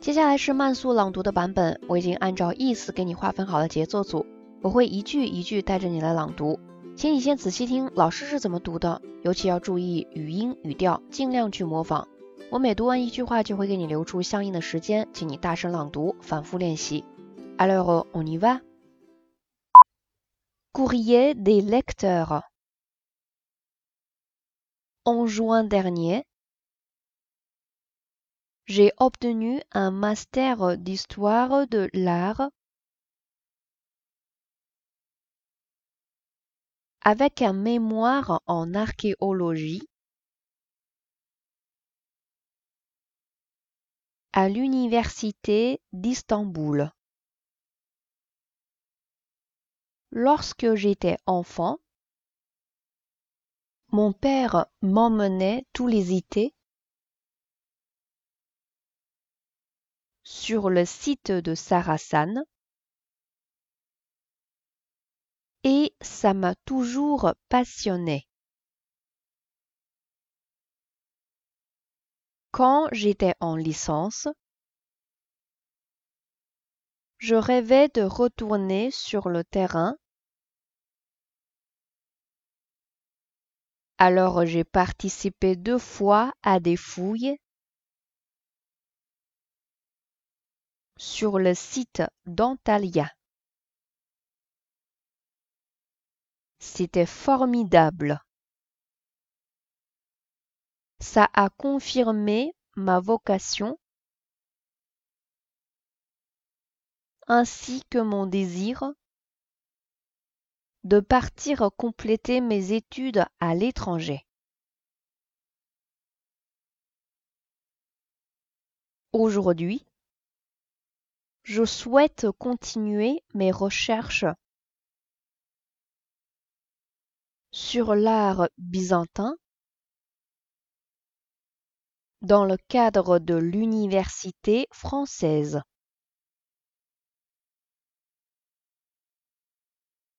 接下来是慢速朗读的版本，我已经按照意思给你划分好了节奏组，我会一句一句带着你来朗读，请你先仔细听老师是怎么读的，尤其要注意语音语调，尽量去模仿。我每读完一句话就会给你留出相应的时间，请你大声朗读，反复练习。Alors on y va. Courrier des lecteurs. En juin dernier, j'ai obtenu un master d'histoire de l'art avec un mémoire en archéologie à l'université d'Istanbul. Lorsque j'étais enfant, mon père m'emmenait tous les étés sur le site de Sarasan et ça m'a toujours passionné. Quand j'étais en licence, je rêvais de retourner sur le terrain. Alors j'ai participé deux fois à des fouilles sur le site d'Antalya. C'était formidable. Ça a confirmé ma vocation ainsi que mon désir de partir compléter mes études à l'étranger. Aujourd'hui, je souhaite continuer mes recherches sur l'art byzantin dans le cadre de l'université française.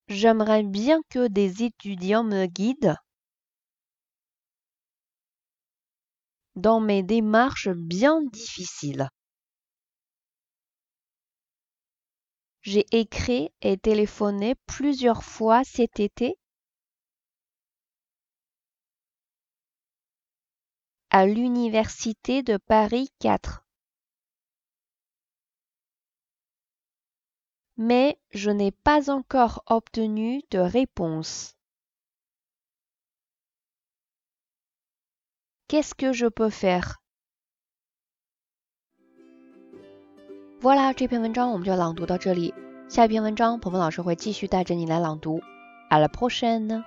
J'aimerais bien que des étudiants me guident dans mes démarches bien difficiles. J'ai écrit et téléphoné plusieurs fois cet été à l'université de Paris 4. mais je n'ai pas encore obtenu de réponse. Qu'est-ce que je peux faire?，Voila，这篇文章我们就朗读到这里。下一篇文章，鹏鹏老师会继续带着你来朗读。À la prochaine！